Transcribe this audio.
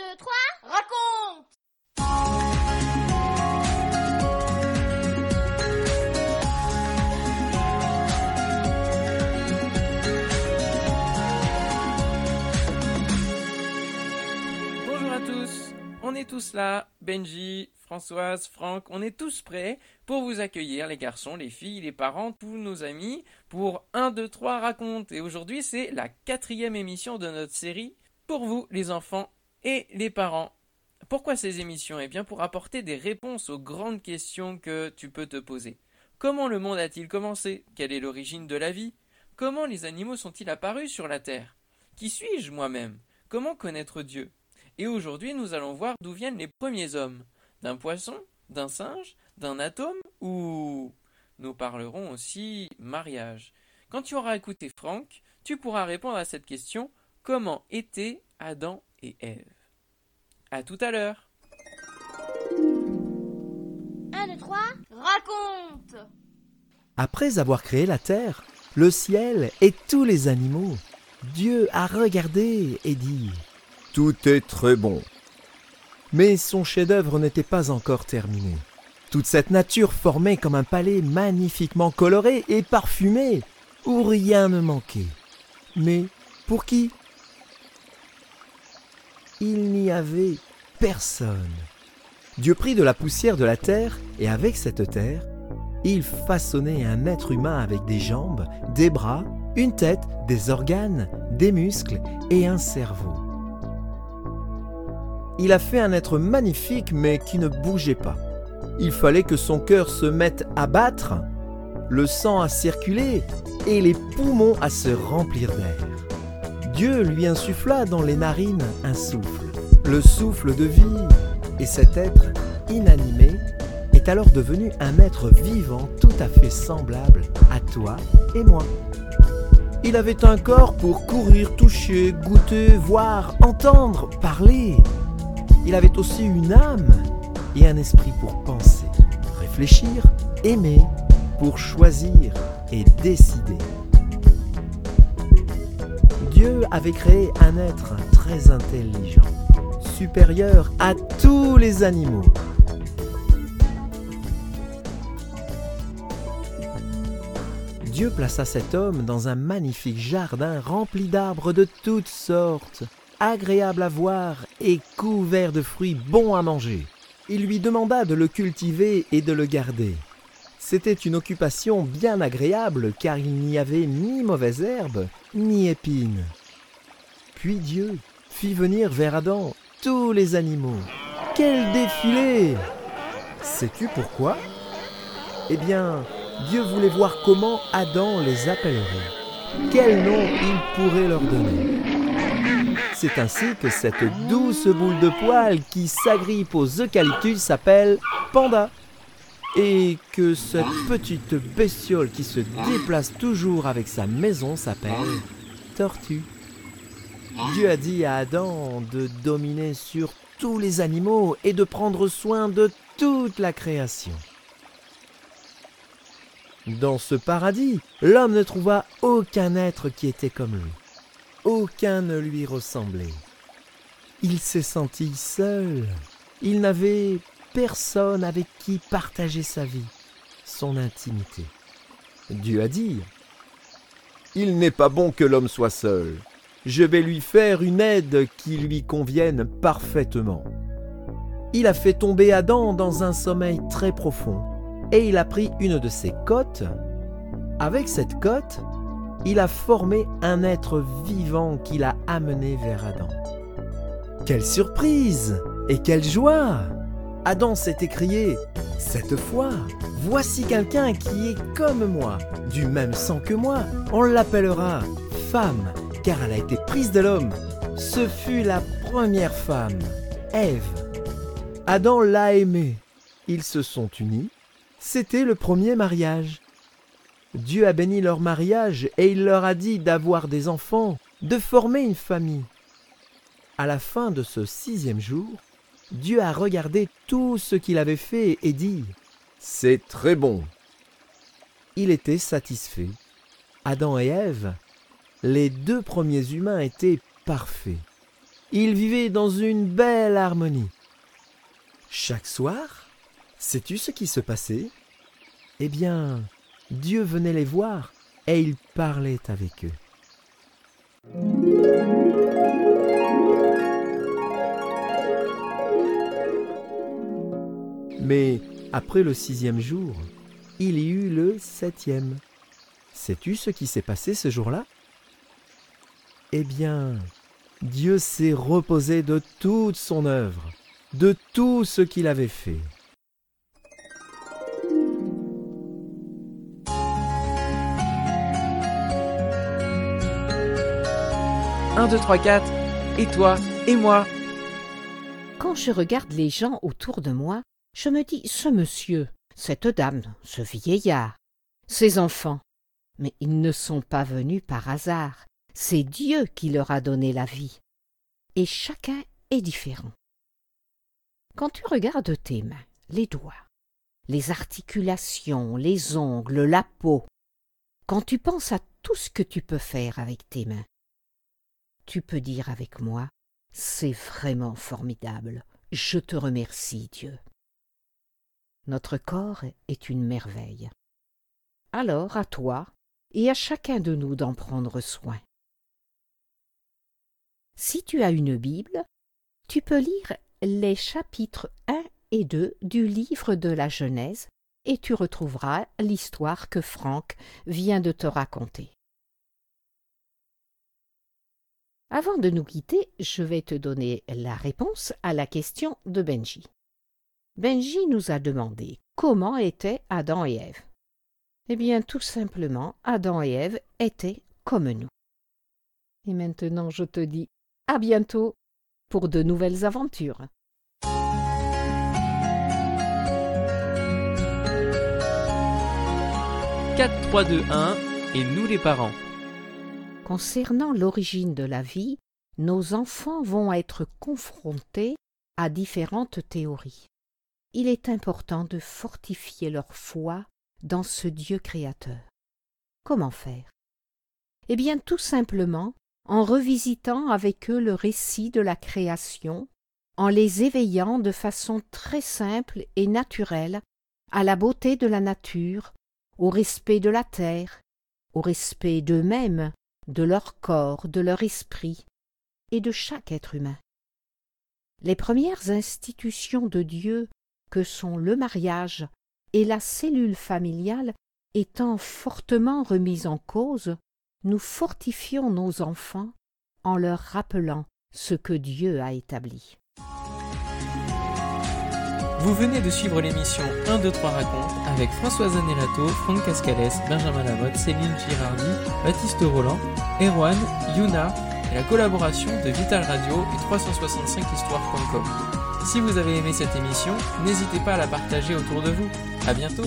2, 3, raconte. Bonjour à tous, on est tous là, Benji, Françoise, Franck, on est tous prêts pour vous accueillir, les garçons, les filles, les parents, tous nos amis, pour 1, 2, 3 raconte. Et aujourd'hui, c'est la quatrième émission de notre série pour vous, les enfants et les parents. Pourquoi ces émissions? Eh bien, pour apporter des réponses aux grandes questions que tu peux te poser. Comment le monde a-t-il commencé? Quelle est l'origine de la vie? Comment les animaux sont-ils apparus sur la Terre? Qui suis-je moi-même? Comment connaître Dieu? Et aujourd'hui, nous allons voir d'où viennent les premiers hommes. D'un poisson? D'un singe? D'un atome? Ou nous parlerons aussi mariage. Quand tu auras écouté Franck, tu pourras répondre à cette question. Comment étaient Adam et Ève À tout à l'heure 1, 2, 3, raconte Après avoir créé la terre, le ciel et tous les animaux, Dieu a regardé et dit Tout est très bon. Mais son chef-d'œuvre n'était pas encore terminé. Toute cette nature formée comme un palais magnifiquement coloré et parfumé, où rien ne manquait. Mais pour qui Il n'y avait personne. Dieu prit de la poussière de la terre, et avec cette terre, il façonnait un être humain avec des jambes, des bras, une tête, des organes, des muscles et un cerveau. Il a fait un être magnifique mais qui ne bougeait pas. Il fallait que son cœur se mette à battre, le sang à circuler et les poumons à se remplir d'air. Dieu lui insuffla dans les narines un souffle, le souffle de vie, et cet être inanimé est alors devenu un être vivant tout à fait semblable à toi et moi. Il avait un corps pour courir, toucher, goûter, voir, entendre, parler. Il avait aussi une âme et un esprit pour penser, réfléchir, aimer, pour choisir et décider. Dieu avait créé un être très intelligent, supérieur à tous les animaux. Dieu plaça cet homme dans un magnifique jardin rempli d'arbres de toutes sortes, agréables à voir et couvert de fruits bons à manger. Il lui demanda de le cultiver et de le garder. C'était une occupation bien agréable car il n'y avait ni mauvaise herbe ni épines. Puis Dieu fit venir vers Adam tous les animaux. Quel défilé Sais-tu pourquoi? Eh bien, Dieu voulait voir comment Adam les appellerait. Quel nom il pourrait leur donner? C'est ainsi que cette douce boule de poils qui s'agrippe aux eucalyptus s'appelle Panda. Et que cette petite bestiole qui se déplace toujours avec sa maison s'appelle Tortue. Dieu a dit à Adam de dominer sur tous les animaux et de prendre soin de toute la création. Dans ce paradis, l'homme ne trouva aucun être qui était comme lui. Aucun ne lui ressemblait. Il s'est senti seul. Il n'avait personne avec qui partager sa vie, son intimité. Dieu a dit Il n'est pas bon que l'homme soit seul. Je vais lui faire une aide qui lui convienne parfaitement. Il a fait tomber Adam dans un sommeil très profond et il a pris une de ses côtes. Avec cette côte, il a formé un être vivant qu'il a amené vers Adam. Quelle surprise et quelle joie Adam s'est écrié Cette fois, voici quelqu'un qui est comme moi, du même sang que moi. On l'appellera femme, car elle a été prise de l'homme. Ce fut la première femme, Ève. Adam l'a aimée. Ils se sont unis. C'était le premier mariage. Dieu a béni leur mariage et il leur a dit d'avoir des enfants, de former une famille. À la fin de ce sixième jour, Dieu a regardé tout ce qu'il avait fait et dit C'est très bon. Il était satisfait. Adam et Ève, les deux premiers humains étaient parfaits. ils vivaient dans une belle harmonie. Chaque soir, sais-tu ce qui se passait? Eh bien, Dieu venait les voir et il parlait avec eux. Mais après le sixième jour, il y eut le septième. Sais-tu ce qui s'est passé ce jour-là? Eh bien, Dieu s'est reposé de toute son œuvre, de tout ce qu'il avait fait. Un, deux, trois, quatre. Et toi, et moi? Quand je regarde les gens autour de moi, je me dis ce monsieur, cette dame, ce vieillard, ces enfants. Mais ils ne sont pas venus par hasard. C'est Dieu qui leur a donné la vie. Et chacun est différent. Quand tu regardes tes mains, les doigts, les articulations, les ongles, la peau, quand tu penses à tout ce que tu peux faire avec tes mains, tu peux dire avec moi, c'est vraiment formidable. Je te remercie, Dieu. Notre corps est une merveille. Alors à toi et à chacun de nous d'en prendre soin. Si tu as une Bible, tu peux lire les chapitres 1 et 2 du livre de la Genèse et tu retrouveras l'histoire que Franck vient de te raconter. Avant de nous quitter, je vais te donner la réponse à la question de Benji. Benji nous a demandé comment étaient Adam et Ève. Eh bien, tout simplement, Adam et Ève étaient comme nous. Et maintenant, je te dis à bientôt pour de nouvelles aventures. 4, 3, 2, 1 et nous les parents. Concernant l'origine de la vie, nos enfants vont être confrontés à différentes théories. Il est important de fortifier leur foi dans ce Dieu créateur. Comment faire? Eh bien tout simplement en revisitant avec eux le récit de la création, en les éveillant de façon très simple et naturelle à la beauté de la nature, au respect de la terre, au respect d'eux-mêmes, de leur corps, de leur esprit et de chaque être humain. Les premières institutions de Dieu que sont le mariage et la cellule familiale étant fortement remises en cause, nous fortifions nos enfants en leur rappelant ce que Dieu a établi. Vous venez de suivre l'émission 1, 2, 3 raconte avec Françoise Anelato, Franck Cascales, Benjamin Lamotte, Céline Girardi, Baptiste Roland, Erwan, Yuna et la collaboration de Vital Radio et 365histoire.com. Si vous avez aimé cette émission, n'hésitez pas à la partager autour de vous. À bientôt!